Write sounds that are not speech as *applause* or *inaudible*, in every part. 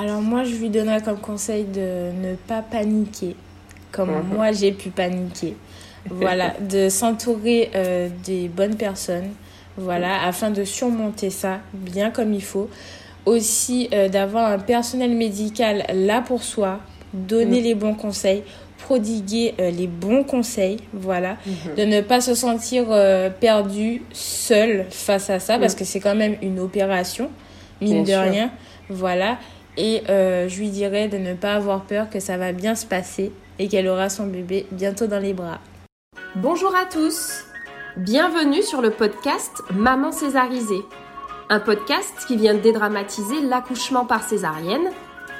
Alors moi, je lui donnerais comme conseil de ne pas paniquer, comme Mhm. moi j'ai pu paniquer. Voilà, *laughs* de s'entourer euh, des bonnes personnes, voilà, afin de surmonter ça bien comme il faut. Aussi euh, d'avoir un personnel médical là pour soi, donner Mhm. les bons conseils, prodiguer euh, les bons conseils, voilà de ne pas se sentir perdu seul face à ça parce que c'est quand même une opération mine Bien de sûr. rien voilà et euh, je lui dirais de ne pas avoir peur que ça va bien se passer et qu'elle aura son bébé bientôt dans les bras Bonjour à tous Bienvenue sur le podcast Maman césarisée. Un podcast qui vient dédramatiser l'accouchement par césarienne,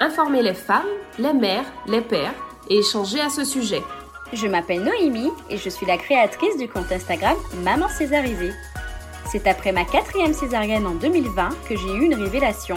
informer les femmes, les mères, les pères et échanger à ce sujet. Je m'appelle Noémie et je suis la créatrice du compte Instagram Maman Césarisée. C'est après ma quatrième césarienne en 2020 que j'ai eu une révélation.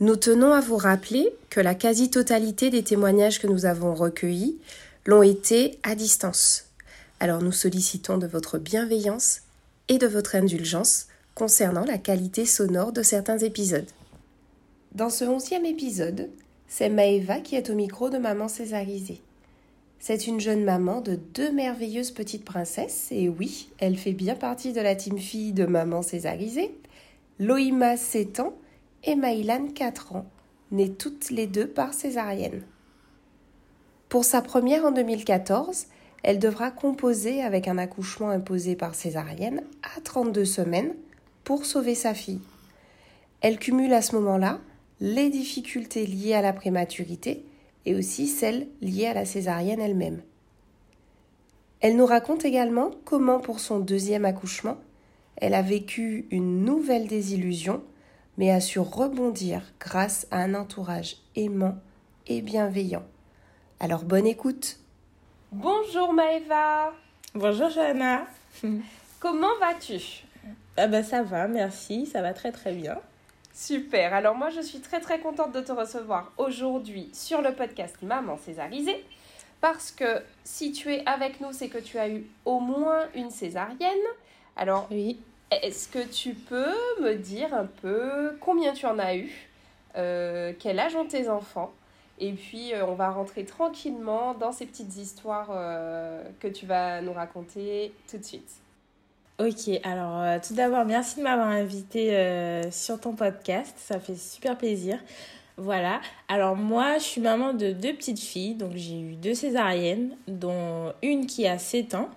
Nous tenons à vous rappeler que la quasi-totalité des témoignages que nous avons recueillis l'ont été à distance. Alors nous sollicitons de votre bienveillance et de votre indulgence concernant la qualité sonore de certains épisodes. Dans ce onzième épisode, c'est Maëva qui est au micro de Maman Césarisée. C'est une jeune maman de deux merveilleuses petites princesses, et oui, elle fait bien partie de la team fille de Maman Césarisée. Loïma, 7 ans, et Maïlan, 4 ans, nées toutes les deux par césarienne. Pour sa première en 2014, elle devra composer avec un accouchement imposé par césarienne à 32 semaines pour sauver sa fille. Elle cumule à ce moment-là les difficultés liées à la prématurité et aussi celles liées à la césarienne elle-même. Elle nous raconte également comment pour son deuxième accouchement, elle a vécu une nouvelle désillusion, mais a su rebondir grâce à un entourage aimant et bienveillant. Alors bonne écoute. Bonjour Maëva, bonjour Johanna. *laughs* Comment vas-tu? Ah bah ça va merci. Ça va très très bien. Super, alors moi je suis très très contente de te recevoir aujourd'hui sur le podcast Maman Césarisée parce que si tu es avec nous c'est que tu as eu au moins une césarienne. Alors oui est-ce que tu peux me dire un peu combien tu en as eu, euh, quel âge ont tes enfants? Et puis euh, on va rentrer tranquillement dans ces petites histoires euh, que tu vas nous raconter tout de suite. Ok, alors tout d'abord, merci de m'avoir invité sur ton podcast, ça fait super plaisir. Voilà, alors moi je suis maman de deux petites filles, donc j'ai eu deux césariennes, dont une qui a 7 ans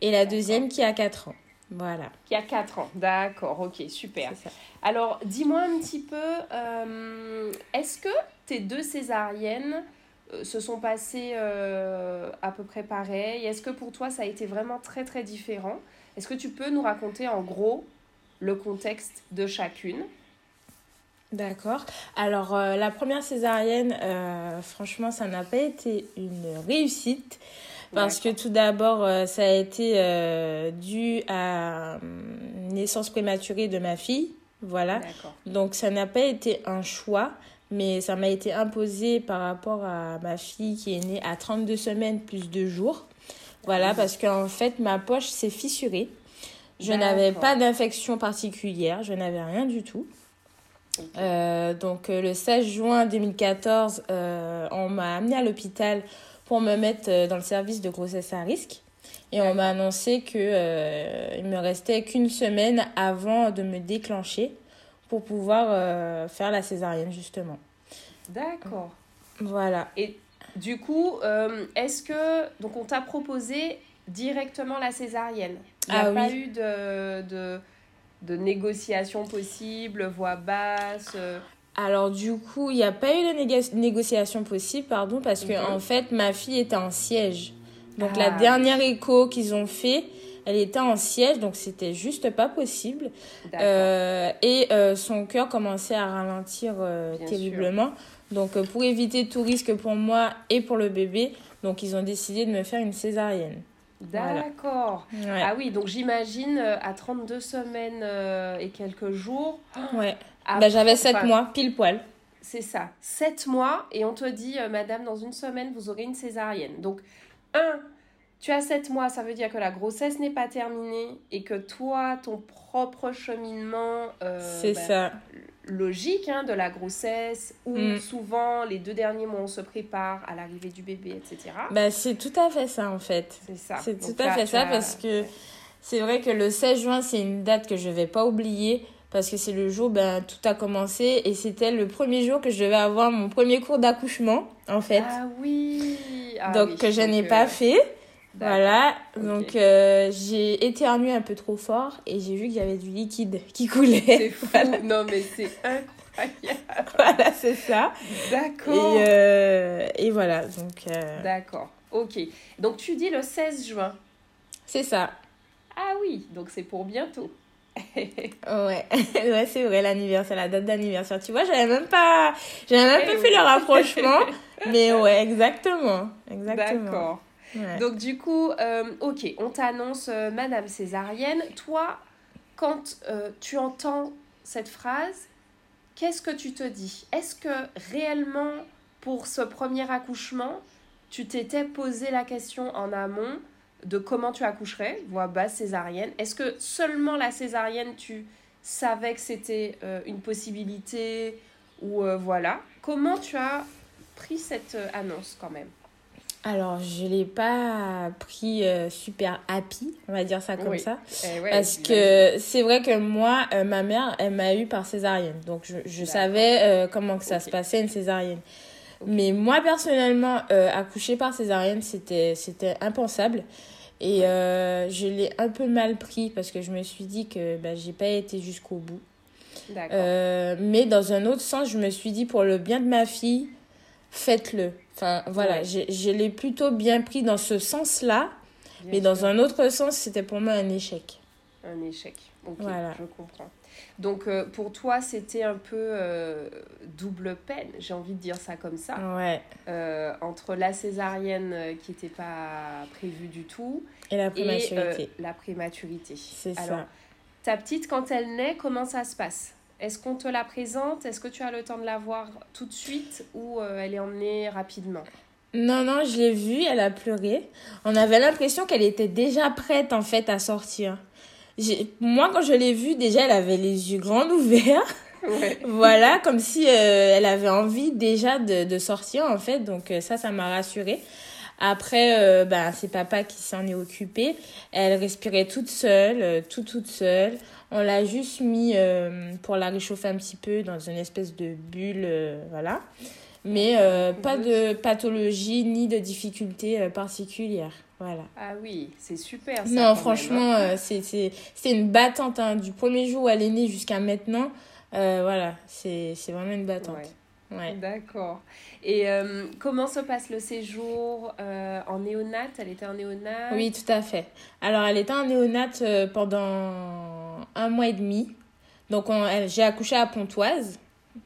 et la deuxième qui a 4 ans. Voilà. Qui a 4 ans, d'accord, ok, super. Alors dis-moi un petit peu, euh, est-ce que tes deux césariennes euh, se sont passées euh, à peu près pareil? Est-ce que pour toi ça a été vraiment très très différent? Est-ce que tu peux nous raconter en gros le contexte de chacune? D'accord. Alors la première césarienne, franchement, ça n'a pas été une réussite. Parce que tout d'abord, euh, ça a été euh, dû à une naissance prématurée de ma fille. Voilà. Donc ça n'a pas été un choix, mais ça m'a été imposé par rapport à ma fille qui est née à 32 semaines plus 2 jours. Voilà, parce qu'en fait, ma poche s'est fissurée. Je n'avais pas d'infection particulière, je n'avais rien du tout. Euh, donc le 16 juin 2014, euh, on m'a amené à l'hôpital pour me mettre euh, dans le service de grossesse à risque. Et on m'a annoncé que euh, il me restait qu'une semaine avant de me déclencher pour pouvoir euh, faire la césarienne justement. D'accord. Voilà. Et du coup, euh, est-ce que donc on t'a proposé directement la césarienne? Il n'y a Ah pas eu de, de, de négociation possible, voix basse Alors du coup, il n'y a pas eu de négociation possible, pardon, parce que en fait, ma fille était en siège. Donc Ah, la dernière écho qu'ils ont fait, Elle était en siège, donc c'était juste pas possible. D'accord. Euh, et euh, son cœur commençait à ralentir euh, terriblement. Donc, euh, pour éviter tout risque pour moi et pour le bébé, donc ils ont décidé de me faire une césarienne. voilà. D'accord. Ouais. Ah oui, donc j'imagine à 32 semaines et quelques jours. ouais. Bah, J'avais 7 enfin, mois, pile poil. C'est ça, 7 mois et on te dit, euh, madame, dans une semaine, vous aurez une césarienne. Donc, un, tu as 7 mois, ça veut dire que la grossesse n'est pas terminée et que toi, ton propre cheminement euh, bah, ça. logique hein, de la grossesse, où Mm. souvent les deux derniers mois, on se prépare à l'arrivée du bébé, etc. Bah, c'est tout à fait ça, en fait. c'est ça. C'est tout à fait ça as- parce que c'est vrai que le 16 juin, c'est une date que je vais pas oublier parce que c'est le jour ben tout a commencé et c'était le premier jour que je devais avoir mon premier cours d'accouchement en fait. Ah oui Ah donc oui, que je n'ai pas fait. Voilà, donc euh, j'ai éternué un peu trop fort et j'ai vu qu'il y avait du liquide qui coulait. C'est fou. *laughs* Non, mais c'est incroyable. *laughs* voilà, c'est ça. D'accord. Et, euh, et voilà, donc euh, D'accord. Ok. Donc tu dis le 16 juin. c'est ça. Ah oui, donc c'est pour bientôt. *laughs* Ouais, *laughs* ouais c'est vrai, l'anniversaire, la date d'anniversaire. Tu vois, j'avais même pas, j'avais même pas oui. fait le rapprochement. *laughs* mais ouais, exactement. Exactement. D'accord. Ouais. Donc du coup, euh, ok, on t'annonce euh, Madame Césarienne. Toi, quand euh, tu entends cette phrase, qu'est-ce que tu te dis? Est-ce que réellement, pour ce premier accouchement, tu t'étais posé la question en amont de comment tu accoucherais, voix basse césarienne Est-ce que seulement la césarienne, tu savais que c'était euh, une possibilité ou euh, voilà Comment tu as pris cette euh, annonce quand même? Alors, je l'ai pas pris euh, super happy, on va dire ça comme Oui. ça. Eh ouais, Parce que c'est vrai que moi, euh, ma mère, elle m'a eu par césarienne. Donc, je, savais euh, comment que ça se passait, une césarienne. Mais moi, personnellement, euh, accoucher par césarienne, c'était, c'était impensable. Et euh, je l'ai un peu mal pris parce que je me suis dit que bah, j'ai pas été jusqu'au bout. Euh, mais dans un autre sens, je me suis dit pour le bien de ma fille, faites-le. Enfin, voilà, Ouais. je l'ai plutôt bien pris dans ce sens-là. Bien Mais dans un autre sens, c'était pour moi un échec. Un échec. Ok, Voilà. je comprends. Donc euh, pour toi, c'était un peu euh, double peine, j'ai envie de dire ça comme ça, Ouais. euh, entre la césarienne qui n'était pas prévue du tout Et la et prématurité. la prématurité. C'est Alors, ça. ta petite, quand elle naît, comment ça se passe? Est-ce qu'on te la présente? Est-ce que tu as le temps de la voir tout de suite ou elle est emmenée rapidement? Non, non, je l'ai vue, elle a pleuré. On avait l'impression qu'elle était déjà prête, en fait, à sortir. Moi, quand je l'ai vue, déjà, elle avait les yeux grands *laughs* ouverts. Ouais. voilà, comme si euh, elle avait envie déjà de, de sortir, en fait. Donc, euh, ça, ça m'a rassurée. Après, euh, ben, c'est papa qui s'en est occupé. Elle respirait toute seule, euh, tout toute seule. On l'a juste mis euh, pour la réchauffer un petit peu dans une espèce de bulle, euh, voilà. Mais euh, pas de pathologie ni de difficulté particulière, voilà. Ah oui, c'est super. Ça, Non, même, franchement, hein. euh, c'est une battante hein. du premier jour où elle est née jusqu'à maintenant. euh, voilà, c'est vraiment une battante. Ouais. Ouais. D'accord. Et euh, comment se passe le séjour euh, en néonat Elle était en néonat Oui, tout à fait. Alors, elle était en néonate euh, pendant un mois et demi. Donc, j'ai accouché à Pontoise,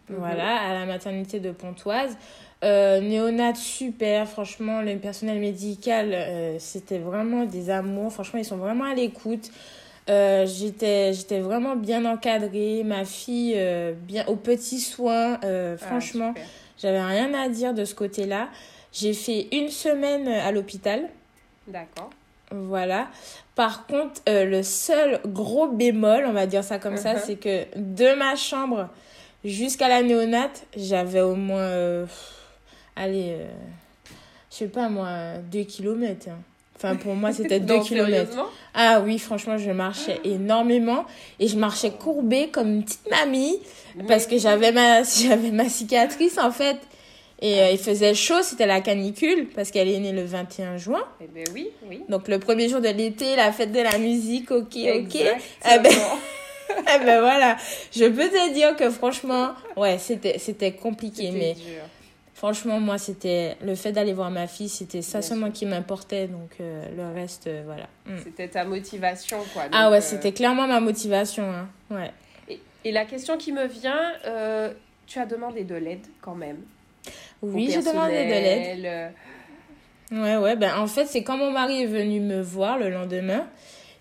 Mhm. voilà, à la maternité de Pontoise. Euh, néonate super, franchement, le personnel médical, euh, c'était vraiment des amours. Franchement, ils sont vraiment à l'écoute. Euh, j'étais j'étais vraiment bien encadrée, ma fille euh, bien aux petits soins. euh, Ah, franchement, j'avais rien à dire de ce côté-là. J'ai fait une semaine à l'hôpital. D'accord. Voilà. Par contre, euh, le seul gros bémol, on va dire ça comme ça, Mhm. c'est que de ma chambre jusqu'à la néonate, j'avais au moins, euh, allez, euh, je sais pas moi, 2 kilomètres. hein. Enfin, pour moi, c'était *laughs* 2 Non, kilomètres. sérieusement? Ah oui, franchement, je marchais énormément et je marchais courbée comme une petite mamie parce que j'avais ma, *laughs* j'avais ma cicatrice en fait. Et euh, il faisait chaud, c'était la canicule parce qu'elle est née le 21 juin. Eh ben oui, oui. Donc le premier jour de l'été, la fête de la musique, ok, ok. Eh ben, eh *laughs* ben voilà, je peux te dire que franchement, ouais, c'était c'était compliqué, mais dur. Franchement, moi, c'était le fait d'aller voir ma fille, c'était ça seulement qui m'importait. Donc, euh, le reste, euh, voilà. Mm. C'était ta motivation, quoi. ah ouais, c'était clairement ma motivation. Hein. Ouais. Et, et, la question qui me vient, tu as demandé de l'aide quand même. Oui, j'ai demandé de l'aide. Ouais, ouais, ben en fait, c'est quand mon mari est venu me voir le lendemain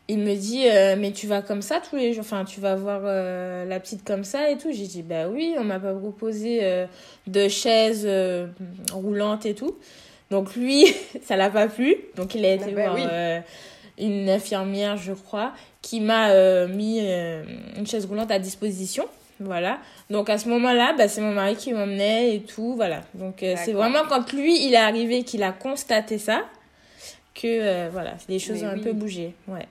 il me dit euh, mais tu vas comme ça tous les jours enfin tu vas voir euh, la petite comme ça et tout. J'ai dit bah oui on m'a pas proposé euh, de chaise roulante et tout. Donc lui *laughs* ça l'a pas plu. Donc il a été ah bah voir une infirmière je crois qui m'a mis une chaise roulante à disposition. Voilà. Donc à ce moment là bah, c'est mon mari qui m'emmenait et tout. Voilà. Donc c'est vraiment quand lui il est arrivé qu'il a constaté ça que voilà les choses ont un peu bougé. Ouais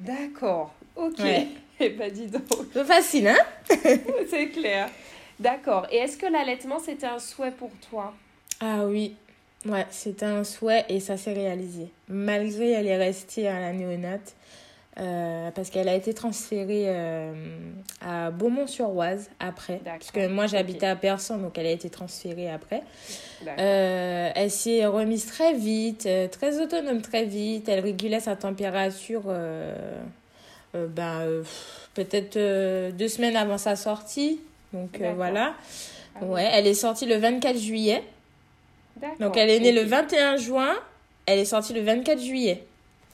D'accord. Ok. et *laughs* Eh ben, dis donc. C'est facile, hein? *laughs* C'est clair. D'accord. Et est-ce que l'allaitement, c'était un souhait pour toi? Ah oui. Ouais, c'était un souhait et ça s'est réalisé. Malgré elle est restée à la néonate, euh, parce qu'elle a été transférée euh, à Beaumont-sur-Oise après. Parce que moi j'habitais à Persan, donc elle a été transférée après. Euh, elle s'est remise très vite, très autonome très vite. Elle régulait sa température ben, peut-être deux semaines avant sa sortie. Donc voilà. Ah ouais, elle est sortie le 24 juillet. Donc elle est née le 21 juin. Elle est sortie le 24 juillet.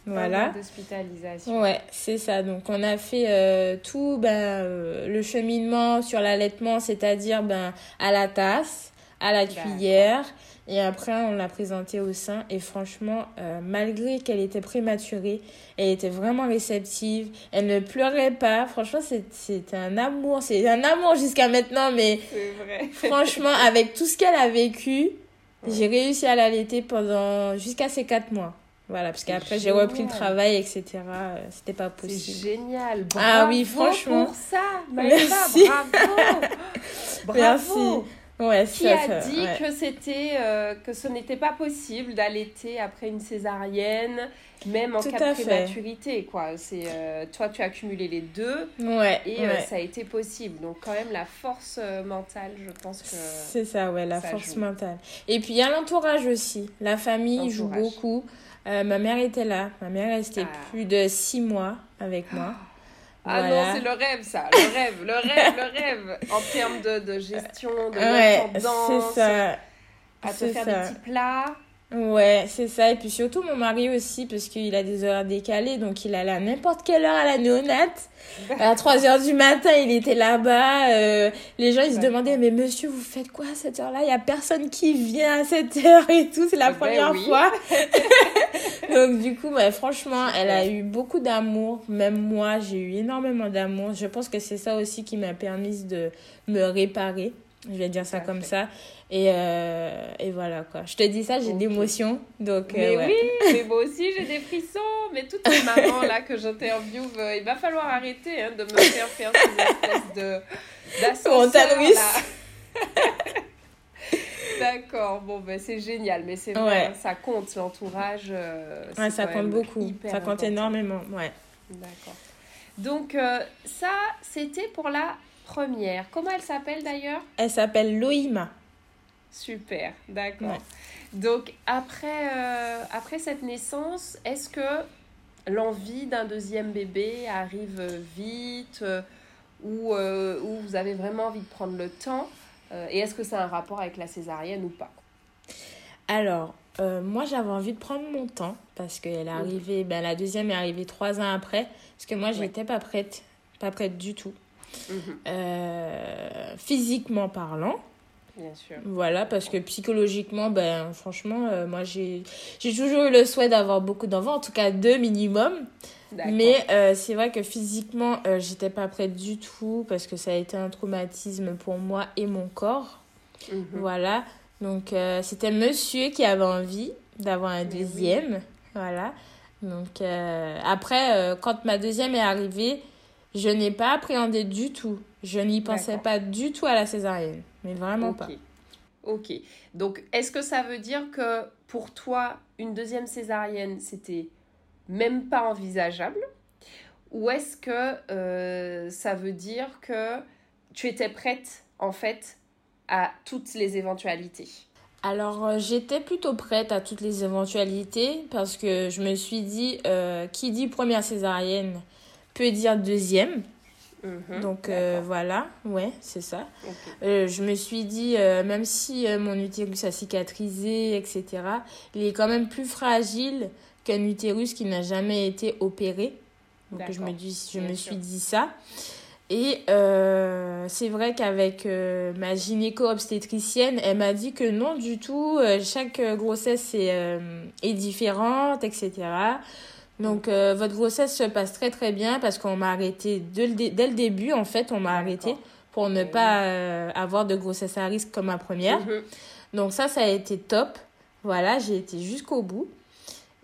Voilà. d'hospitalisation. Ouais, c'est ça. Donc, on a fait euh, tout ben, euh, le cheminement sur l'allaitement, c'est-à-dire ben, à la tasse, à la cuillère. Et après, on l'a présentée au sein. Et franchement, euh, malgré qu'elle était prématurée, elle était vraiment réceptive. Elle ne pleurait pas. Franchement, c'était un amour. C'est un amour jusqu'à maintenant. Mais vrai. *laughs* franchement, avec tout ce qu'elle a vécu, j'ai réussi à l'allaiter pendant jusqu'à ses quatre mois. Voilà, parce qu'après j'ai repris le travail, etc. Euh, c'était pas possible. C'est génial. Bravo ah oui, franchement. pour ça, Merci. bravo. *laughs* bravo. Ouais, Qui a dit que c'était euh, que ce n'était pas possible d'allaiter après une césarienne, même en cas de prématurité quoi. C'est euh, toi tu as accumulé les deux ouais, et ça a été possible. Donc quand même la force mentale, je pense que C'est ça ouais, la force mentale. Et puis il y a l'entourage aussi. La famille joue beaucoup. Euh, ma mère était là. Ma mère est restée ah. plus de six mois avec moi. Ah non, c'est le rêve, ça. Le rêve, le rêve, le rêve. En termes de, de gestion, de ouais, c'est ça. À te faire des petits plats. Ouais, c'est ça. Et puis surtout, mon mari aussi, parce qu'il a des heures décalées. Donc, il allait à n'importe quelle heure à la néonate. À 3 heures du matin, il était là-bas. Euh, les gens, ils se demandaient, mais monsieur, vous faites quoi à cette heure-là? Il n'y a personne qui vient à cette heure et tout. C'est la ben première fois. *laughs* donc, du coup, franchement, elle a eu beaucoup d'amour. Même moi, j'ai eu énormément d'amour. Je pense que c'est ça aussi qui m'a permis de me réparer. Je vais dire ça comme ça. Et, euh, et voilà quoi. Je te dis ça, j'ai des émotions. Donc, euh, mais oui, *laughs* mais moi aussi j'ai des frissons. Mais toutes les mamans là que j'interviewe, euh, il va falloir arrêter hein, de me faire faire ces espèces de *laughs* D'accord, bon ben c'est génial, mais c'est vrai, ça compte l'entourage. ouais, ça compte beaucoup, ça compte énormément, ouais. D'accord. Donc ça, c'était pour la première. Comment elle s'appelle d'ailleurs? Elle s'appelle Loïma. Super, d'accord. Donc après, euh, après cette naissance, est-ce que l'envie d'un deuxième bébé arrive vite euh, ou, euh, ou, vous avez vraiment envie de prendre le temps Et est-ce que ça a un rapport avec la césarienne ou pas? Alors, moi j'avais envie de prendre mon temps parce qu'elle est arrivée, ben, la deuxième est arrivée trois ans après, parce que moi j'étais pas prête, pas prête du tout. Mhm. Euh, physiquement parlant. Bien sûr. Voilà, parce que psychologiquement, ben, franchement, euh, moi, j'ai toujours eu le souhait d'avoir beaucoup d'enfants, en tout cas deux minimum. Mais euh, c'est vrai que physiquement, j'étais pas prête du tout parce que ça a été un traumatisme pour moi et mon corps. Mhm. Voilà. Donc, c'était monsieur qui avait envie d'avoir un deuxième. Voilà. Donc, après, quand ma deuxième est arrivée, je n'ai pas appréhendé du tout. Je n'y pensais pas du tout à la césarienne. Mais vraiment pas. Ok. Donc, est-ce que ça veut dire que pour toi, une deuxième césarienne, c'était même pas envisageable? Ou est-ce que euh, ça veut dire que tu étais prête, en fait, à toutes les éventualités? Alors, euh, j'étais plutôt prête à toutes les éventualités parce que je me suis dit, euh, qui dit première césarienne peut dire deuxième. Mhm. Donc euh, voilà, ouais, c'est ça. Euh, je me suis dit, euh, même si mon utérus a cicatrisé, etc., il est quand même plus fragile qu'un utérus qui n'a jamais été opéré. Donc je me, dis, je bien me sûr. suis dit ça. Et c'est vrai qu'avec ma gynéco-obstétricienne, elle m'a dit que non du tout, chaque grossesse est, est différente, etc. Donc euh, votre grossesse se passe très très bien parce qu'on m'a arrêté dès le, dé- dès le début, en fait, on m'a arrêté D'accord. pour ne pas euh, avoir de grossesse à risque comme ma première. Mhm. Donc ça, ça a été top. Voilà, j'ai été jusqu'au bout.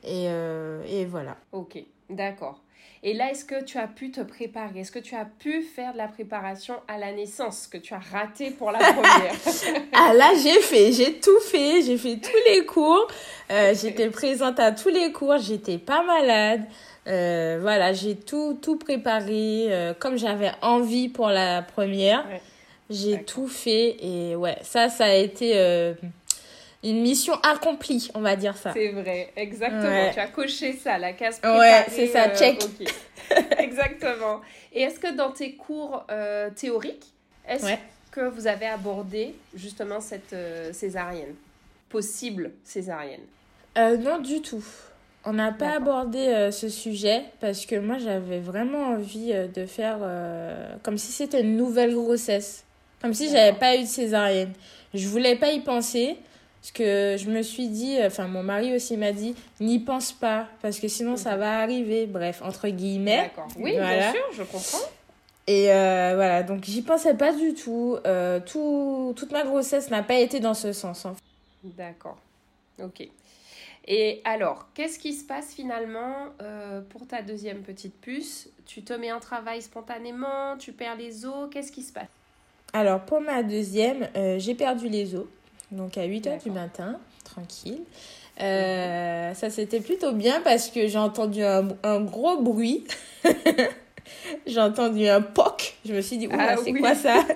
Et, euh, et voilà. Ok, d'accord. Et là, est-ce que tu as pu te préparer? Est-ce que tu as pu faire de la préparation à la naissance que tu as raté pour la première? *laughs* Ah là, j'ai fait, j'ai tout fait, j'ai fait tous les cours. Euh, j'étais *laughs* présente à tous les cours, j'étais pas malade. Euh, voilà, j'ai tout, tout préparé euh, comme j'avais envie pour la première. Ouais. J'ai tout fait et ouais, ça, ça a été une mission accomplie, on va dire ça. C'est vrai, exactement. Ouais. Tu as coché ça, la case Ouais, préparée. c'est ça, check. ok. *laughs* exactement. Et est-ce que dans tes cours euh, théoriques, est-ce Ouais. que vous avez abordé justement cette euh, césarienne? Possible césarienne? Euh, non, du tout. On n'a pas abordé euh, ce sujet parce que moi j'avais vraiment envie euh, de faire euh, comme si c'était une nouvelle grossesse. Comme si j'avais pas eu de césarienne. Je voulais pas y penser parce que je me suis dit, enfin mon mari aussi m'a dit, n'y pense pas parce que sinon ça va arriver. Bref, entre guillemets. D'accord. Oui, Voilà. bien sûr, je comprends. Et euh, voilà, donc j'y pensais pas du tout. Euh, tout. Toute ma grossesse n'a pas été dans ce sens. en fait. D'accord. Ok. Et alors, qu'est-ce qui se passe finalement euh, pour ta deuxième petite puce? Tu te mets en travail spontanément Tu perds les os Qu'est-ce qui se passe? Alors, pour ma deuxième, j'ai perdu les os. Donc, à 8 heures du D'accord. matin, tranquille. Euh, ça, c'était plutôt bien parce que j'ai entendu un, un gros bruit. *laughs* j'ai entendu un poc. Je me suis dit, Ah c'est oui. quoi ça? *laughs*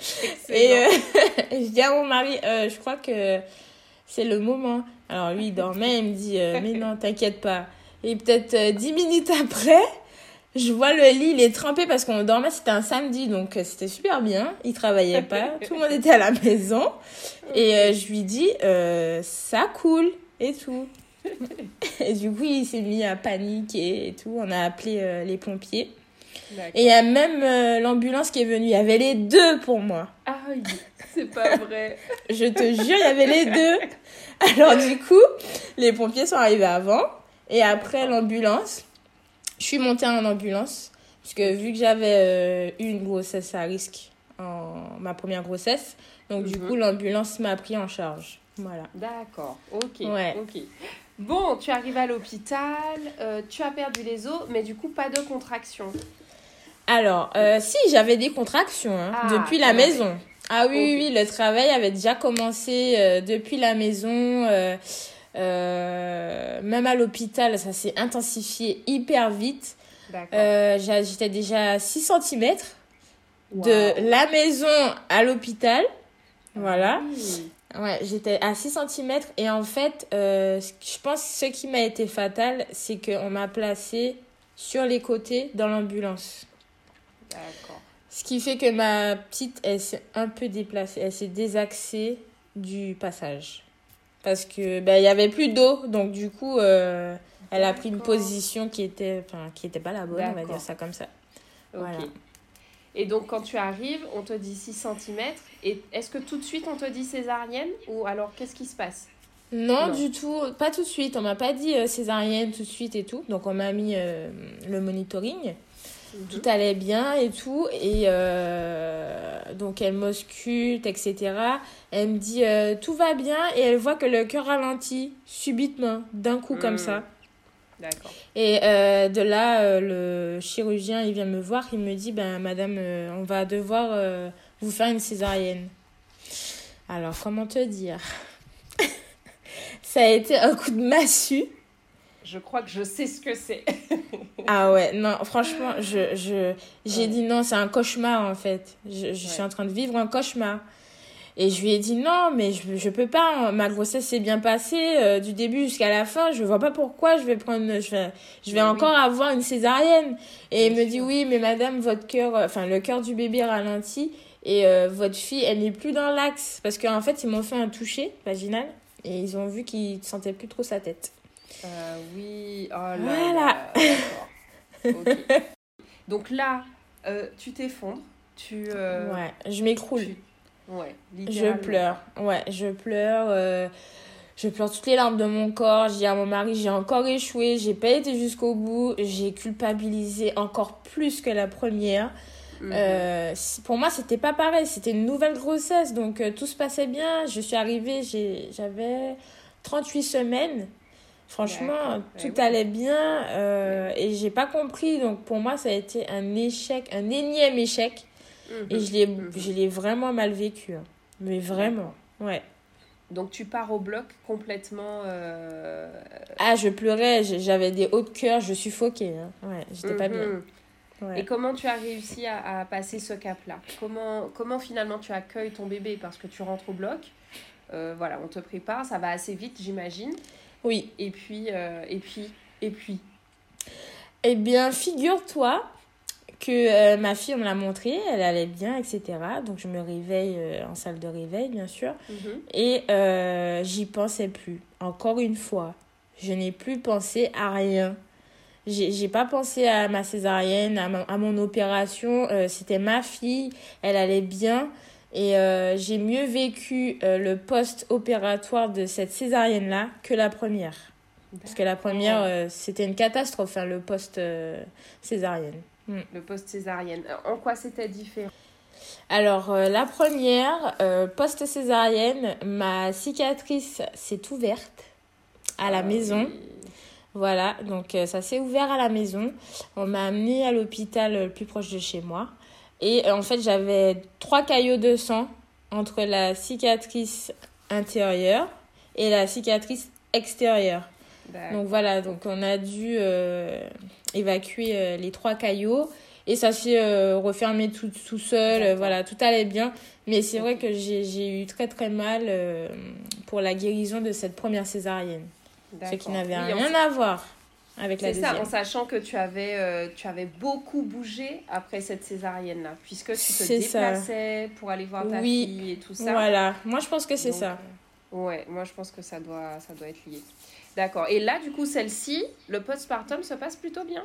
*laughs* Et euh, je dis à mon mari, euh, je crois que c'est le moment. Alors, lui, il dormait. Il me dit, mais non, t'inquiète pas. Et peut-être 10 minutes après, je vois le lit, il est trempé parce qu'on dormait, c'était un samedi, donc euh, c'était super bien. Il travaillait pas, *laughs* tout le monde était à la maison. Et euh, je lui dis, euh, ça coule et tout. *laughs* Et du coup, il s'est mis à paniquer et tout. On a appelé euh, les pompiers. Et il y a même l'ambulance qui est venue. Il y avait les deux pour moi. Aïe, *laughs* c'est pas vrai. Je te jure, il y avait les deux. Alors du coup, les pompiers sont arrivés avant. Et après l'ambulance, je suis montée en ambulance. Parce que vu que j'avais eu une grossesse à risque en ma première grossesse, donc du Mhm. coup l'ambulance m'a pris en charge. Voilà. D'accord, ok. Ouais. ok. Bon, tu arrives à l'hôpital, euh, tu as perdu les os, mais du coup, pas de contraction. Alors, euh, si, j'avais des contractions hein, Ah, depuis la maison. Ah oui, oui, le travail avait déjà commencé euh, depuis la maison. Euh, même à l'hôpital, ça s'est intensifié hyper vite. Euh, J'étais déjà à 6 cm Wow. de la maison à l'hôpital. Voilà. Oui. Ouais, j'étais à 6 cm et en fait, euh, je pense que ce qui m'a été fatal, c'est qu'on m'a placé sur les côtés dans l'ambulance. D'accord. Ce qui fait que ma petite, elle s'est un peu déplacée, elle s'est désaxée du passage. Parce que ben, il y avait plus d'eau, donc du coup, euh, elle a pris une position qui était, enfin, qui était pas la bonne, on va dire ça comme ça. Voilà. Et donc, quand tu arrives, on te dit 6 cm. Et est-ce que tout de suite, on te dit césarienne Ou alors, qu'est-ce qui se passe? Non, Non. du tout, pas tout de suite. On m'a pas dit euh, césarienne tout de suite et tout. Donc on m'a mis euh, le monitoring. Tout allait bien et tout. Et euh, donc elle m'ausculte, etc. Elle me dit euh, tout va bien et elle voit que le cœur ralentit subitement, d'un coup comme Mm. ça. D'accord. Et euh, de là, le chirurgien, il vient me voir, il me dit, ben madame, on va devoir vous faire une césarienne. Alors, comment te dire? *laughs* Ça a été un coup de massue. Je crois que je sais ce que c'est. *laughs* Ah ouais, non, franchement, je, je, j'ai Ouais. dit non, c'est un cauchemar en fait. Je, je suis en train de vivre un cauchemar. Et je lui ai dit non, mais je, je peux pas. Ma grossesse s'est bien passée euh, du début jusqu'à la fin. Je vois pas pourquoi je vais prendre, je vais, je vais encore avoir une césarienne. Et il me dit oui, mais madame, votre cœur, euh, enfin le cœur du bébé ralentit et euh, votre fille, elle n'est plus dans l'axe parce qu'en fait ils m'ont fait un toucher vaginal et ils ont vu qu'il sentait plus trop sa tête. Oui, oh là voilà. *laughs* Donc là, tu t'effondres, tu. Ouais, je m'écroule. Ouais, Je pleure, ouais, je pleure. Euh, je pleure toutes les larmes de mon corps. Je dis à mon mari, j'ai encore échoué, j'ai pas été jusqu'au bout, j'ai culpabilisé encore plus que la première. Mhm. Euh, pour moi, c'était pas pareil, c'était une nouvelle grossesse, donc euh, tout se passait bien. Je suis arrivée, j'avais 38 semaines. Franchement, tout allait bien et j'ai pas compris. Donc pour moi, ça a été un échec, un énième échec. Et je l'ai, mhm. je l'ai vraiment mal vécu. Hein. Mais vraiment, ouais. Donc tu pars au bloc complètement. Euh, ah, je pleurais, j'avais des hauts de cœur, je suffoquais. Hein. Ouais, j'étais pas bien. Mhm. Ouais. Et comment tu as réussi à, à passer ce cap-là? Comment, comment finalement tu accueilles ton bébé? Parce que tu rentres au bloc euh, Voilà, on te prépare, ça va assez vite, j'imagine. Oui. Et puis, euh, et puis, et puis. Eh bien, figure-toi que euh, ma fille, on me l'a montré, elle allait bien, etc. Donc je me réveille euh, en salle de réveil, bien sûr. Mhm. Et j'y pensais plus. Encore une fois, je n'ai plus pensé à rien. J'ai pas pensé à ma césarienne, à, mon opération. C'était ma fille, elle allait bien. Et j'ai mieux vécu le post-opératoire de cette césarienne-là que la première. Parce que la première, c'était une catastrophe, hein, le post-césarienne. Mm. le post-césarienne. En quoi c'était différent? Alors, euh, la première, euh, post-césarienne, ma cicatrice s'est ouverte à la ah maison. Voilà, donc euh, ça s'est ouvert à la maison. On m'a amené à l'hôpital le plus proche de chez moi. Et en fait, j'avais trois caillots de sang entre la cicatrice intérieure et la cicatrice extérieure. Donc voilà, donc on a dû évacuer euh, les trois caillots et ça s'est euh, refermé tout, tout seul. Euh, voilà, tout allait bien. Mais c'est vrai que j'ai eu très très mal pour la guérison de cette première césarienne. Ce qui n'avait rien à voir avec la deuxième. C'est ça, en sachant que tu avais, tu avais beaucoup bougé après cette césarienne-là, puisque tu te déplaçais pour aller voir ta fille et tout ça. Voilà, moi je pense que c'est ça. ouais, moi je pense que ça doit, ça doit être lié. D'accord. Et là, du coup, celle-ci, le postpartum se passe plutôt bien?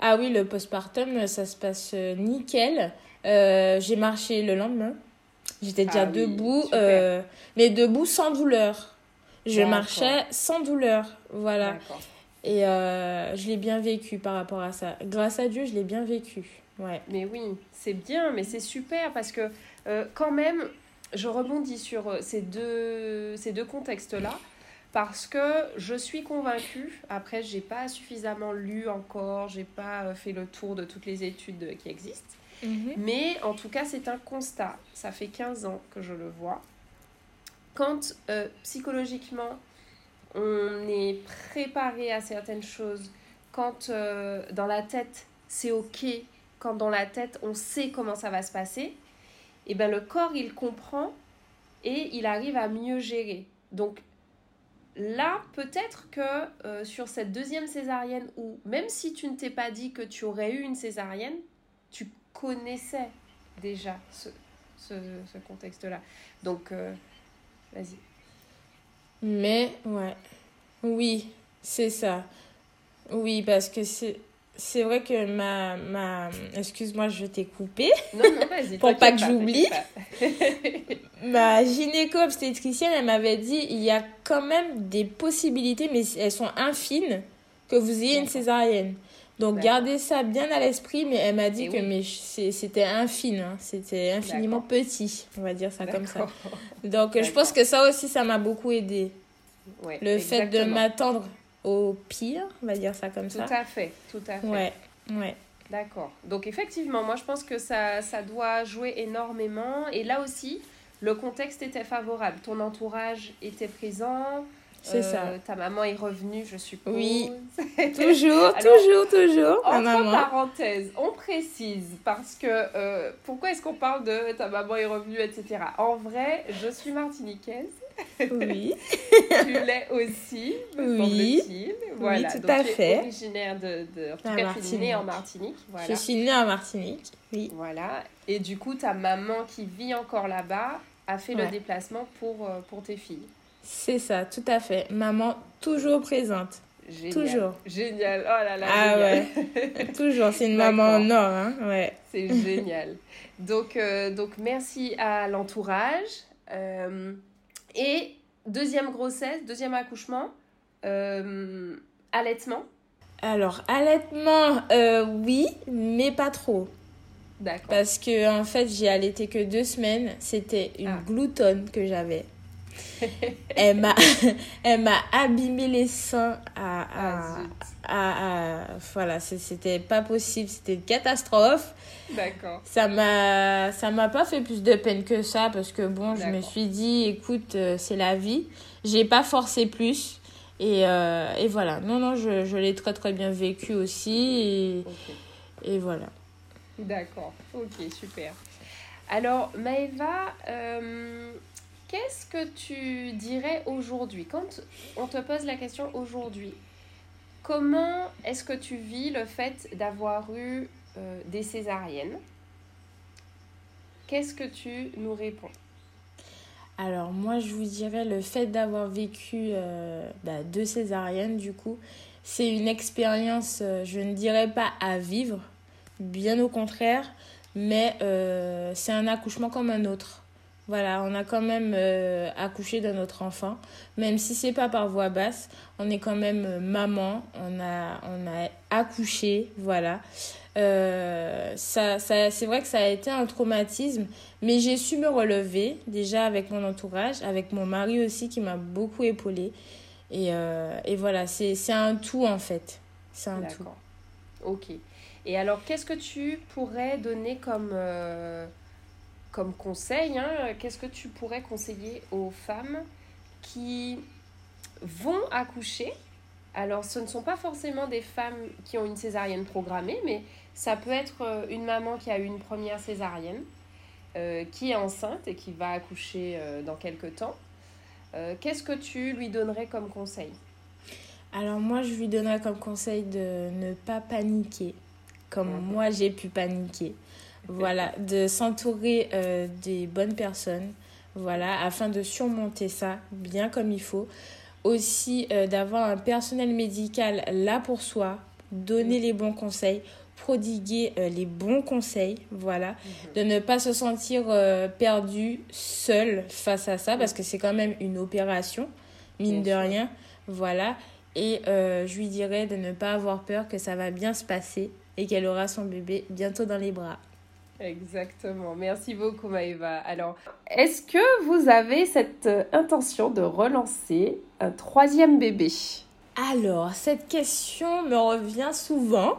Ah oui, le postpartum, ça se passe euh, nickel. Euh, j'ai marché le lendemain. J'étais déjà ah debout, euh, mais debout sans douleur. Je marchais sans douleur. Voilà. Et je l'ai bien vécu par rapport à ça. Grâce à Dieu, je l'ai bien vécu. Ouais. Mais oui, c'est bien, mais c'est super parce que quand même, je rebondis sur ces deux, ces deux contextes-là parce que je suis convaincue, après j'ai pas suffisamment lu encore, j'ai pas euh, fait le tour de toutes les études qui existent, mhm. mais en tout cas c'est un constat, ça fait 15 ans que je le vois. Quand euh, psychologiquement on est préparé à certaines choses, quand euh, dans la tête c'est ok, quand dans la tête on sait comment ça va se passer, et eh ben le corps il comprend et il arrive à mieux gérer. Donc là, peut-être que euh, sur cette deuxième césarienne, ou même si tu ne t'es pas dit que tu aurais eu une césarienne, tu connaissais déjà ce, contexte-là. Donc, euh, vas-y. Mais, ouais. Oui, c'est ça. Oui, parce que c'est c'est vrai que ma, ma... excuse-moi, je t'ai coupé. Non, non, vas-y. *laughs* pour pas que j'oublie. *laughs* ma gynéco-obstétricienne, elle m'avait dit il y a quand même des possibilités, mais elles sont infines, que vous ayez une césarienne. Donc gardez ça bien à l'esprit, mais elle m'a dit que mais c'était infime, hein. c'était infiniment petit, on va dire ça comme ça. Donc je pense que ça aussi, ça m'a beaucoup aidé. le fait de m'attendre au pire, on va dire ça comme ça. Tout à fait, tout à fait. Ouais, ouais. D'accord. Donc effectivement, moi je pense que ça, ça doit jouer énormément. Et là aussi, le contexte était favorable. Ton entourage était présent. C'est ça. Euh, ta maman est revenue, je suppose. Oui. *laughs* toujours, toujours, toujours. Entre parenthèses, on précise parce que euh, pourquoi est-ce qu'on parle de ta maman est revenue, etc. En vrai, je suis martiniquaise. Oui. *laughs* tu l'es aussi, me oui. Voilà. Oui, tout à tu fait. Es originaire de, de, En tout cas, tu es née en Martinique. Voilà. Je suis née en Martinique, oui. Voilà. Et du coup, ta maman qui vit encore là-bas a fait le déplacement pour, euh, pour tes filles. C'est ça, tout à fait. Maman toujours présente. Génial. Toujours. Génial. Oh là là. Ah ouais. *laughs* toujours. C'est une maman en or. Hein? Ouais. C'est génial. Donc, euh, donc, merci à l'entourage. Euh, et deuxième grossesse, deuxième accouchement, euh, allaitement. Alors, allaitement, oui, mais pas trop. D'accord. Parce que, en fait, j'ai allaité que deux semaines. C'était une ah. gloutonne que j'avais. *laughs* elle m'a *laughs* elle m'a abîmé les seins à, à, ah, à, voilà c'était pas possible c'était une catastrophe. D'accord. Ça m'a ça m'a pas fait plus de peine que ça parce que bon je me suis dit écoute euh, c'est la vie. J'ai pas forcé plus et, euh, et voilà. Non non je, je l'ai très très bien vécu aussi et, et voilà. D'accord. Ok super. Alors Maëva euh, Qu'est-ce que tu dirais aujourd'hui Quand on te pose la question aujourd'hui, comment est-ce que tu vis le fait d'avoir eu euh, des césariennes? Qu'est-ce que tu nous réponds? Alors moi je vous dirais le fait d'avoir vécu euh, bah, deux césariennes du coup c'est une expérience euh, je ne dirais pas à vivre bien au contraire mais c'est un accouchement comme un autre voilà, on a quand même euh, accouché de notre enfant, même si c'est pas par voix basse, on est quand même euh, maman, on a, accouché, voilà. Euh, c'est vrai que ça a été un traumatisme, mais j'ai su me relever déjà avec mon entourage, avec mon mari aussi qui m'a beaucoup épaulée. Et, voilà, c'est, c'est un tout en fait. C'est un tout. Ok. Et alors, qu'est-ce que tu pourrais donner comme comme conseil, hein, qu'est-ce que tu pourrais conseiller aux femmes qui vont accoucher? Alors, ce ne sont pas forcément des femmes qui ont une césarienne programmée, mais ça peut être euh, une maman qui a eu une première césarienne, euh, qui est enceinte et qui va accoucher euh, dans quelques temps. Qu'est-ce que tu lui donnerais comme conseil? Alors moi, je lui donnerais comme conseil de ne pas paniquer, comme moi j'ai pu paniquer. Voilà, de s'entourer euh, des bonnes personnes, voilà, afin de surmonter ça bien comme il faut. Aussi, euh, d'avoir un personnel médical là pour soi, donner les bons conseils, prodiguer euh, les bons conseils, voilà, mhm. de ne pas se sentir perdu seul face à ça, parce que c'est quand même une opération, mine de rien, voilà. Et je lui dirais de ne pas avoir peur que ça va bien se passer et qu'elle aura son bébé bientôt dans les bras. Exactement. Merci beaucoup, Maëva. Alors, est-ce que vous avez cette euh, intention de relancer un troisième bébé? Alors, cette question me revient souvent.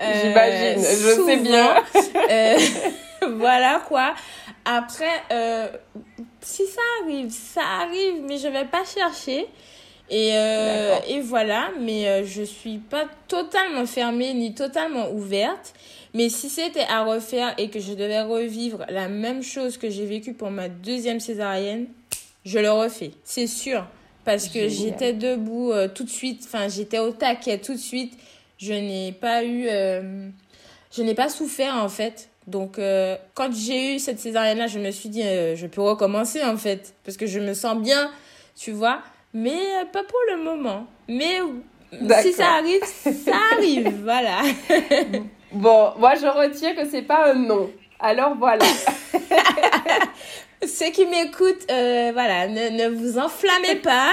Euh, J'imagine, je sais bien. *laughs* Euh, *laughs* voilà quoi. Après, si ça arrive, ça arrive, mais je vais pas chercher. Et, et voilà, mais je suis pas totalement fermée ni totalement ouverte. Mais si c'était à refaire et que je devais revivre la même chose que j'ai vécu pour ma deuxième césarienne, je le refais, c'est sûr. Parce que j'étais debout euh, tout de suite, enfin j'étais au taquet tout de suite. Je n'ai pas eu, euh, je n'ai pas souffert en fait. Donc euh, quand j'ai eu cette césarienne là, je me suis dit je peux recommencer en fait parce que je me sens bien, tu vois. Mais pas pour le moment. Mais si ça arrive, ça arrive, *laughs* voilà. *laughs* Bon, moi je retiens que c'est pas un non. Alors voilà. *laughs* *laughs* Ceux qui m'écoutent, euh, voilà, ne, ne, vous enflammez pas.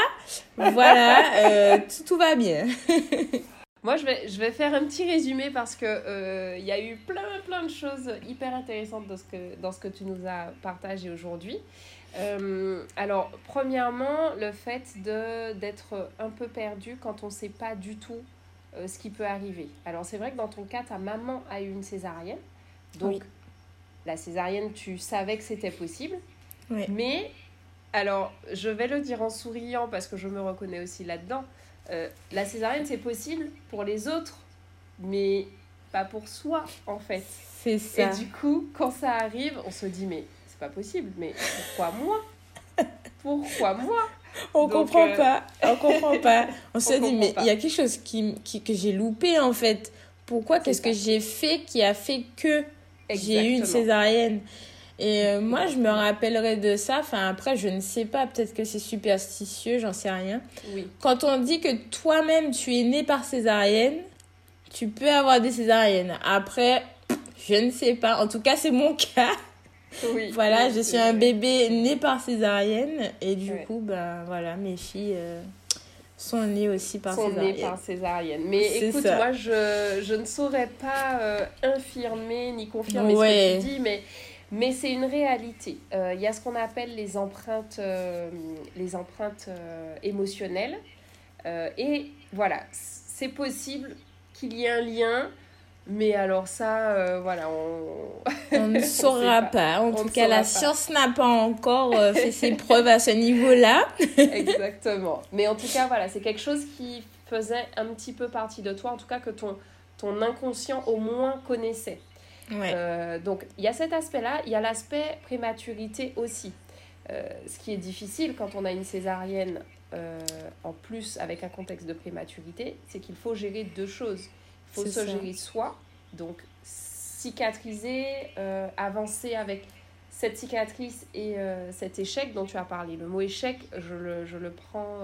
voilà, euh, tout, va bien. *laughs* Moi, je vais, je vais faire un petit résumé parce que euh, il y a eu plein, plein de choses hyper intéressantes dans ce que, dans ce que tu nous as partagé aujourd'hui. alors, premièrement, le fait d'être un peu perdu quand on ne sait pas du tout euh, ce qui peut arriver. Alors c'est vrai que dans ton cas, ta maman a eu une césarienne. Donc la césarienne, tu savais que c'était possible. Mais Alors, je vais le dire en souriant parce que je me reconnais aussi là-dedans. Euh, la césarienne, c'est possible pour les autres, mais pas pour soi, en fait. C'est ça. Et du coup, quand ça arrive, on se dit, mais c'est pas possible, mais pourquoi moi? *laughs* Pourquoi moi? On comprend euh, pas, *laughs* on comprend pas. On, se dit, mais il y a quelque chose qui, qui que j'ai loupé en fait. Pourquoi Qu'est-ce que j'ai fait qui a fait que j'ai eu une césarienne? Et euh, moi, je me rappellerai de ça. Enfin, après, je ne sais pas. Peut-être que c'est superstitieux, j'en sais rien. Oui. Quand on dit que toi-même, tu es né par césarienne, tu peux avoir des césariennes. Après, je ne sais pas. En tout cas, c'est mon *laughs* cas. Oui, *laughs* voilà, je suis un bébé né par césarienne. Et du coup, ben voilà, mes filles. Euh, sont nées aussi par sont césarienne. nées par césarienne. Mais écoute, moi, je, je, ne saurais pas euh, infirmer ni confirmer ce que tu dis, mais mais c'est une réalité. Euh, il y a ce qu'on appelle les empreintes, les empreintes émotionnelles. et voilà, c'est possible qu'il y ait un lien. Mais alors ça, voilà, on... on ne *laughs* saura pas. En tout cas, la science n'a pas encore fait ses *laughs* preuves à ce niveau-là. Exactement. Mais en tout cas, voilà, c'est quelque chose qui faisait un petit peu partie de toi, en tout cas que ton, ton inconscient au moins connaissait. Euh, donc il y a cet aspect-là, il y a l'aspect prématurité aussi. Euh, ce qui est difficile quand on a une césarienne euh, en plus avec un contexte de prématurité, c'est qu'il faut gérer deux choses. Il faut se gérer soi, donc cicatriser, avancer avec cette cicatrice et cet échec dont tu as parlé. Le mot échec, je le, je le prends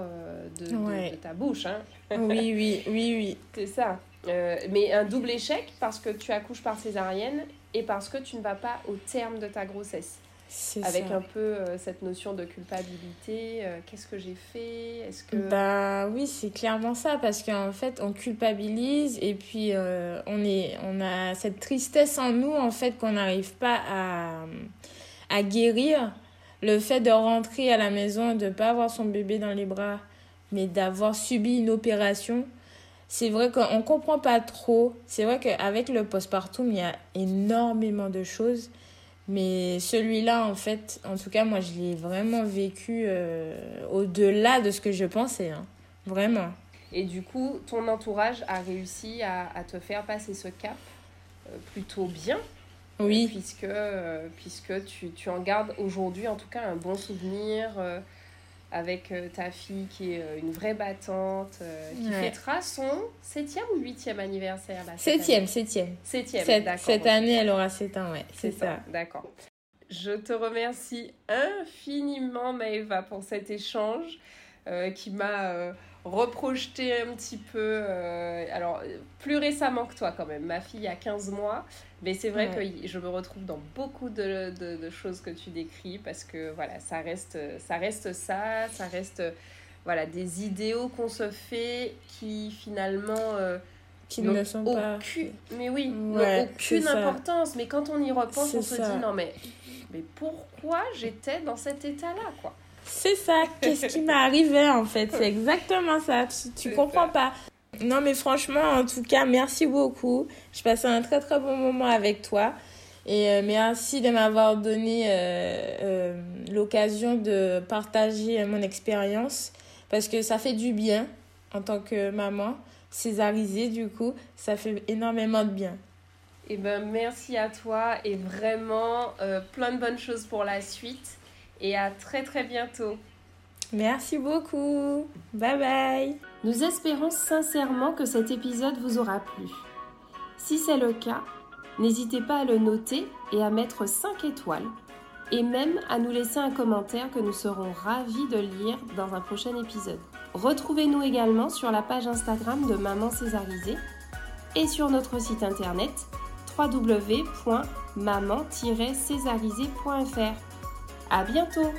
de, de, ta bouche. Hein. oui, oui, oui, oui. *laughs* C'est ça. Euh, mais un double échec parce que tu accouches par césarienne et parce que tu ne vas pas au terme de ta grossesse. Avec un peu euh, cette notion de culpabilité. Euh, qu'est-ce que j'ai fait? Est-ce que bah oui, c'est clairement ça parce qu'en fait, on culpabilise et puis on est, on a cette tristesse en nous en fait qu'on n'arrive pas à, à guérir. Le fait de rentrer à la maison, de ne pas avoir son bébé dans les bras, mais d'avoir subi une opération, c'est vrai qu'on ne comprend pas trop. C'est vrai qu'avec le postpartum, il y a énormément de choses. Mais celui-là, en fait, en tout cas, moi, je l'ai vraiment vécu euh, au-delà de ce que je pensais. Hein. Vraiment. Et du coup, ton entourage a réussi à, te faire passer ce cap euh, plutôt bien. Oui. puisque, euh, puisque tu, tu, en gardes aujourd'hui, en tout cas, un bon souvenir avec euh, ta fille qui est euh, une vraie battante, euh, qui fêtera son septième ou huitième anniversaire là, Septième, septième. Septième, d'accord. Cette année, elle aura sept ans, ouais. C'est ça. D'accord. Je te remercie infiniment, Maëva, pour cet échange qui m'a reprojeté un petit peu, euh, alors plus récemment que toi quand même, ma fille a 15 mois, mais c'est vrai que je me retrouve dans beaucoup de, de, choses que tu décris parce que voilà, ça reste ça, reste ça, ça reste voilà, des idéaux qu'on se fait qui finalement... Euh, qui ne sont pas... Mais oui, n'ont aucune importance. Mais quand on y repense, on se dit non mais, mais pourquoi j'étais dans cet état-là quoi? C'est ça, qu'est-ce qui m'est arrivé en fait? C'est exactement ça, tu, tu comprends pas. Non mais franchement, en tout cas, merci beaucoup. Je passé un très très bon moment avec toi. Et euh, merci de m'avoir donné euh, euh, l'occasion de partager mon expérience parce que ça fait du bien en tant que maman, césarisée du coup, ça fait énormément de bien. Et eh ben merci à toi et vraiment plein de bonnes choses pour la suite et à très très bientôt. Merci beaucoup. Bye bye. Nous espérons sincèrement que cet épisode vous aura plu. Si c'est le cas, n'hésitez pas à le noter et à mettre 5 étoiles et même à nous laisser un commentaire que nous serons ravis de lire dans un prochain épisode. Retrouvez-nous également sur la page Instagram de Maman Césarisée et sur notre site internet www.maman-césarisée.fr. À bientôt